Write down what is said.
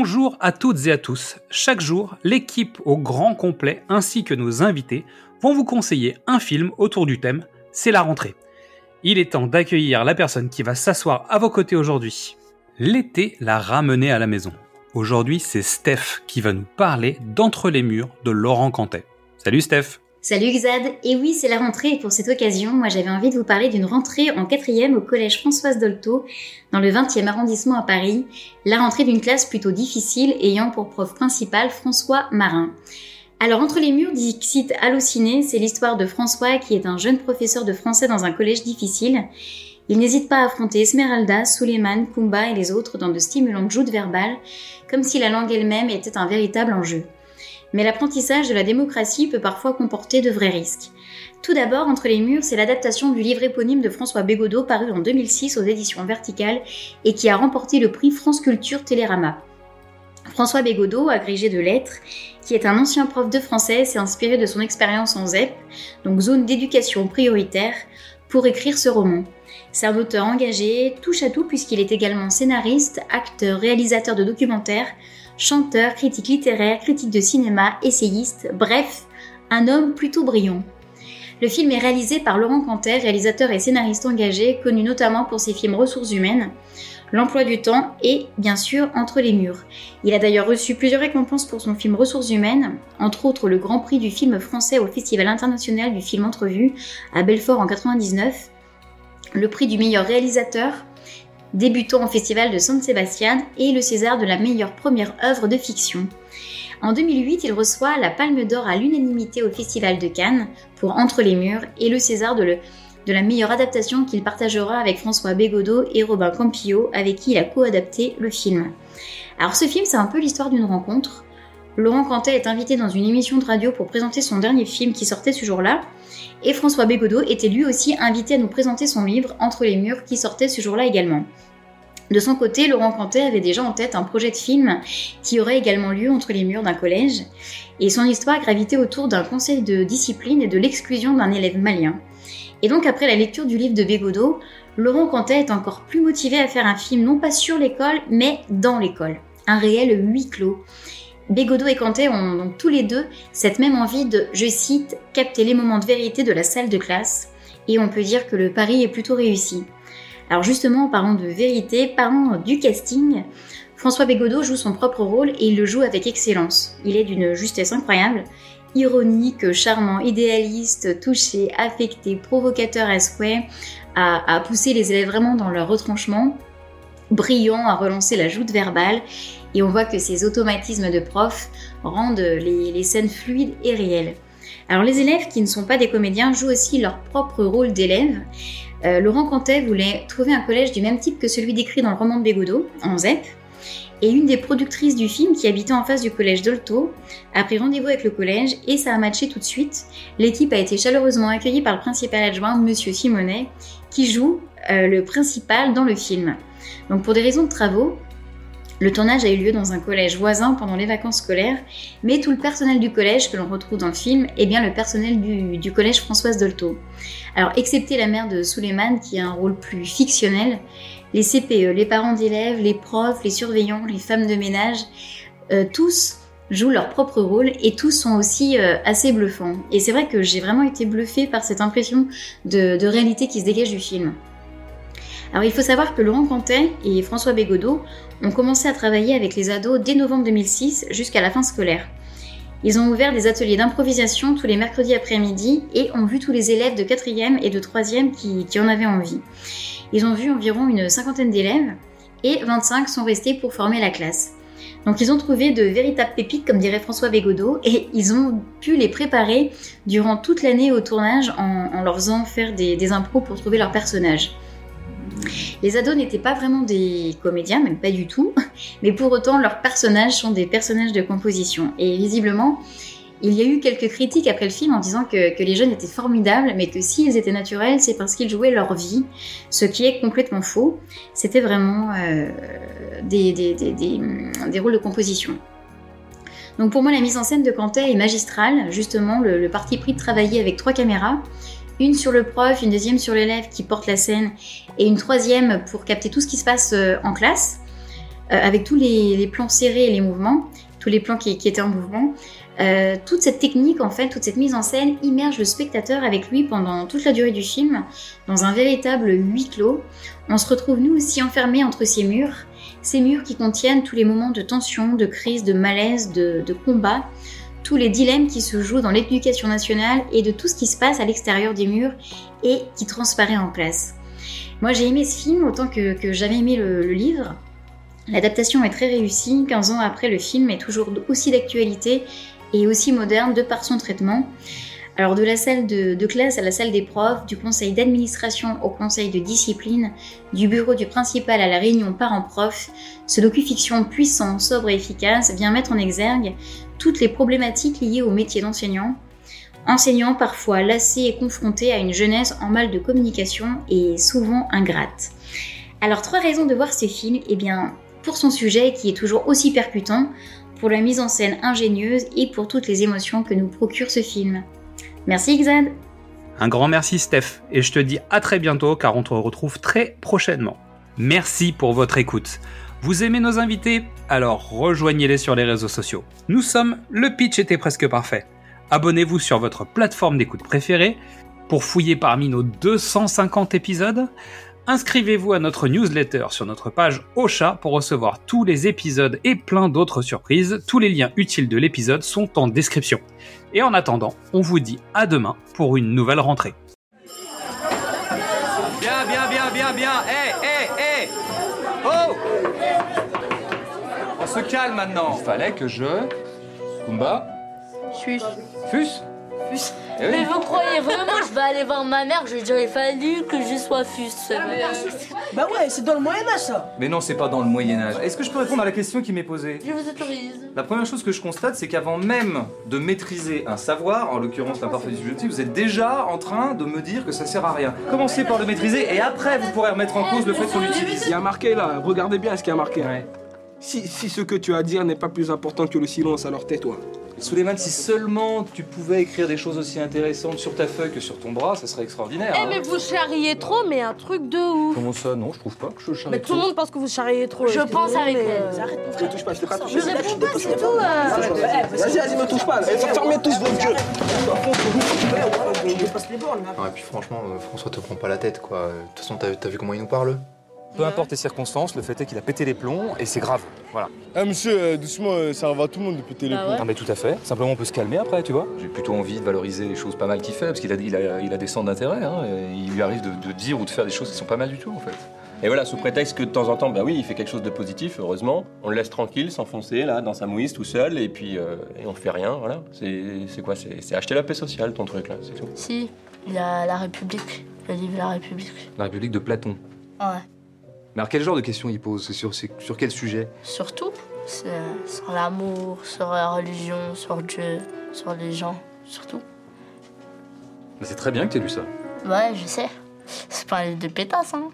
Bonjour à toutes et à tous. Chaque jour, l'équipe au grand complet ainsi que nos invités vont vous conseiller un film autour du thème C'est la rentrée. Il est temps d'accueillir la personne qui va s'asseoir à vos côtés aujourd'hui. L'été l'a ramené à la maison. Aujourd'hui, c'est Steph qui va nous parler d'Entre les murs de Laurent Cantet. Salut Steph Salut Xad, et oui c'est la rentrée et pour cette occasion, moi j'avais envie de vous parler d'une rentrée en quatrième au collège Françoise Dolto, dans le 20e arrondissement à Paris, la rentrée d'une classe plutôt difficile ayant pour prof principal François Marin. Alors entre les murs d'Ixit halluciné, c'est l'histoire de François qui est un jeune professeur de français dans un collège difficile. Il n'hésite pas à affronter Esmeralda, Suleiman, Kumba et les autres dans de stimulantes joutes verbales, comme si la langue elle-même était un véritable enjeu mais l'apprentissage de la démocratie peut parfois comporter de vrais risques. Tout d'abord, Entre les murs, c'est l'adaptation du livre éponyme de François Bégodeau paru en 2006 aux éditions Verticales et qui a remporté le prix France Culture Télérama. François Bégodeau, agrégé de lettres, qui est un ancien prof de français, s'est inspiré de son expérience en ZEP, donc zone d'éducation prioritaire, pour écrire ce roman. C'est un auteur engagé, touche à tout puisqu'il est également scénariste, acteur, réalisateur de documentaires, chanteur, critique littéraire, critique de cinéma, essayiste, bref, un homme plutôt brillant. Le film est réalisé par Laurent Canter, réalisateur et scénariste engagé, connu notamment pour ses films Ressources humaines, L'emploi du temps et, bien sûr, Entre les murs. Il a d'ailleurs reçu plusieurs récompenses pour son film Ressources humaines, entre autres le Grand Prix du film français au Festival international du film Entrevue à Belfort en 99, le prix du meilleur réalisateur débutant au Festival de San Sebastian et le César de la meilleure première œuvre de fiction. En 2008, il reçoit la Palme d'Or à l'unanimité au Festival de Cannes pour Entre les murs et le César de, la meilleure adaptation qu'il partagera avec François Bégodeau et Robin Campillo avec qui il a co-adapté le film. Alors ce film, c'est un peu l'histoire d'une rencontre. Laurent Cantet est invité dans une émission de radio pour présenter son dernier film qui sortait ce jour-là, et François Bégodeau était lui aussi invité à nous présenter son livre Entre les murs qui sortait ce jour-là également. De son côté, Laurent Cantet avait déjà en tête un projet de film qui aurait également lieu entre les murs d'un collège, et son histoire gravitait autour d'un conseil de discipline et de l'exclusion d'un élève malien. Et donc après la lecture du livre de Bégodeau, Laurent Cantet est encore plus motivé à faire un film non pas sur l'école, mais dans l'école. Un réel huis clos. Bégodeau et Cantet ont donc tous les deux cette même envie de, je cite, capter les moments de vérité de la salle de classe, et on peut dire que le pari est plutôt réussi. Alors justement, en parlant de vérité, parlons du casting. François Bégodeau joue son propre rôle et il le joue avec excellence. Il est d'une justesse incroyable, ironique, charmant, idéaliste, touché, affecté, provocateur à souhait, à, à pousser les élèves vraiment dans leur retranchement, brillant à relancer la joute verbale et on voit que ces automatismes de prof rendent les, scènes fluides et réelles. Alors les élèves qui ne sont pas des comédiens jouent aussi leur propre rôle d'élève. Euh, Laurent Cantet voulait trouver un collège du même type que celui décrit dans le roman de Bégodeau, en ZEP, et une des productrices du film qui habitait en face du collège Dolto a pris rendez-vous avec le collège et ça a matché tout de suite. L'équipe a été chaleureusement accueillie par le principal adjoint, Monsieur Simonet, qui joue euh, le principal dans le film. Donc pour des raisons de travaux, le tournage a eu lieu dans un collège voisin pendant les vacances scolaires, mais tout le personnel du collège que l'on retrouve dans le film est bien le personnel du, collège Françoise Dolto. Alors, excepté la mère de Suleiman qui a un rôle plus fictionnel, les CPE, les parents d'élèves, les profs, les surveillants, les femmes de ménage, euh, tous jouent leur propre rôle et tous sont aussi euh, assez bluffants. Et c'est vrai que j'ai vraiment été bluffée par cette impression de réalité qui se dégage du film. Alors il faut savoir que Laurent Cantet et François Bégodeau ont commencé à travailler avec les ados dès novembre 2006 jusqu'à la fin scolaire. Ils ont ouvert des ateliers d'improvisation tous les mercredis après-midi et ont vu tous les élèves de 4e et de 3e qui, en avaient envie. Ils ont vu environ une cinquantaine d'élèves et 25 sont restés pour former la classe. Donc ils ont trouvé de véritables pépites, comme dirait François Bégodeau, et ils ont pu les préparer durant toute l'année au tournage en, leur faisant faire des, des impros pour trouver leurs personnages. Les ados n'étaient pas vraiment des comédiens, même pas du tout, mais pour autant leurs personnages sont des personnages de composition. Et visiblement, il y a eu quelques critiques après le film en disant que, les jeunes étaient formidables, mais que s'ils étaient naturels, c'est parce qu'ils jouaient leur vie, ce qui est complètement faux. C'était vraiment euh, des, des, rôles de composition. Donc pour moi, la mise en scène de Cantet est magistrale, justement, le parti pris de travailler avec trois caméras, une sur le prof, une deuxième sur l'élève qui porte la scène, et une troisième pour capter tout ce qui se passe euh, en classe, euh, avec tous les, plans serrés et les mouvements, tous les plans qui, étaient en mouvement. Euh, toute cette technique, en fait, toute cette mise en scène immerge le spectateur avec lui pendant toute la durée du film dans un véritable huis clos. On se retrouve nous aussi enfermés entre ces murs, ces murs qui contiennent tous les moments de tension, de crise, de malaise, de combat, tous les dilemmes qui se jouent dans l'éducation nationale et de tout ce qui se passe à l'extérieur des murs et qui transparaît en classe. Moi j'ai aimé ce film autant que, j'avais aimé le, livre. L'adaptation est très réussie, 15 ans après le film est toujours aussi d'actualité et aussi moderne de par son traitement. Alors de la salle de, de, classe à la salle des profs, du conseil d'administration au conseil de discipline, du bureau du principal à la réunion parents-prof, ce docu-fiction puissant, sobre et efficace vient mettre en exergue toutes les problématiques liées au métier d'enseignant, enseignant parfois lassé et confronté à une jeunesse en mal de communication et souvent ingrate. Alors trois raisons de voir ce film, eh bien pour son sujet qui est toujours aussi percutant, pour la mise en scène ingénieuse et pour toutes les émotions que nous procure ce film. Merci Xad Un grand merci Steph, et je te dis à très bientôt car on te retrouve très prochainement. Merci pour votre écoute. Vous aimez nos invités? Alors rejoignez-les sur les réseaux sociaux. Nous sommes Le Pitch était presque parfait. Abonnez-vous sur votre plateforme d'écoute préférée pour fouiller parmi nos 250 épisodes. Inscrivez-vous à notre newsletter sur notre page Ocha pour recevoir tous les épisodes et plein d'autres surprises. Tous les liens utiles de l'épisode sont en description. Et en attendant, on vous dit à demain pour une nouvelle rentrée. Bien, bien, bien, bien, bien. Hé, hé, se calme maintenant. Il fallait que je... Kumba Fus. Fus Fus. Eh oui. Mais vous croyez vraiment que je vais aller voir ma mère Je lui dirais, il fallu que je sois Fus. Bah ouais, c'est dans le Moyen-Âge ça Mais non, c'est pas dans le Moyen-Âge. Est-ce que je peux répondre à la question qui m'est posée Je vous autorise. La première chose que je constate, c'est qu'avant même de maîtriser un savoir, en l'occurrence l'imparfait subjonctif, vous êtes déjà en train de me dire que ça sert à rien. Commencez par le maîtriser et après vous pourrez remettre en cause le fait qu'on l'utilise. Il y a marqué là, regardez bien ce qu'il y a marqué. Si, si ce que tu as à dire n'est pas plus important que le silence, alors tais-toi. Suleiman, si seulement tu pouvais écrire des choses aussi intéressantes sur ta feuille que sur ton bras, ça serait extraordinaire. Eh hein. mais vous charriez trop, mais un truc de ouf. Comment ça Non, je trouve pas que je charrie Mais tout le monde pense que vous charriez trop. Je pense avec mais, euh, Arrête frère, touche pas, je t'ai pas touché. Je réponds pas, c'est tout. euh. Vas-y, vas-y, me touche pas. Eh, Fermez tous vos gueules. Je passe les bornes là. Non, et puis franchement, euh, François te prend pas la tête quoi. De toute façon, t'as t'as vu comment il nous parle Peu importe les circonstances, le fait est qu'il a pété les plombs et c'est grave. Voilà. Ah monsieur, euh, doucement, euh, ça va à tout le monde de péter les Bah plombs. ouais. Non mais tout à fait. Simplement on peut se calmer après, tu vois. J'ai plutôt envie de valoriser les choses pas mal qu'il fait, parce qu'il a, il a, il a des centres d'intérêt. Hein, il lui arrive de, de dire ou de faire des choses qui sont pas mal du tout en fait. Et voilà, sous prétexte que de temps en temps, bah oui, il fait quelque chose de positif, heureusement. On le laisse tranquille, s'enfoncer là, dans sa mouise tout seul, et puis euh, et on fait rien, voilà. C'est quoi C'est c'est acheter la paix sociale, ton truc là, c'est tout. Si, il y a La République, le livre La République. La République de Platon. Ouais. Mais alors quel genre de questions il pose? Sur, sur quel sujet? Surtout, c'est sur l'amour, sur la religion, sur Dieu, sur les gens, surtout. Mais c'est très bien que tu aies lu ça. Ouais, je sais. C'est pas un livre de pétasse, hein.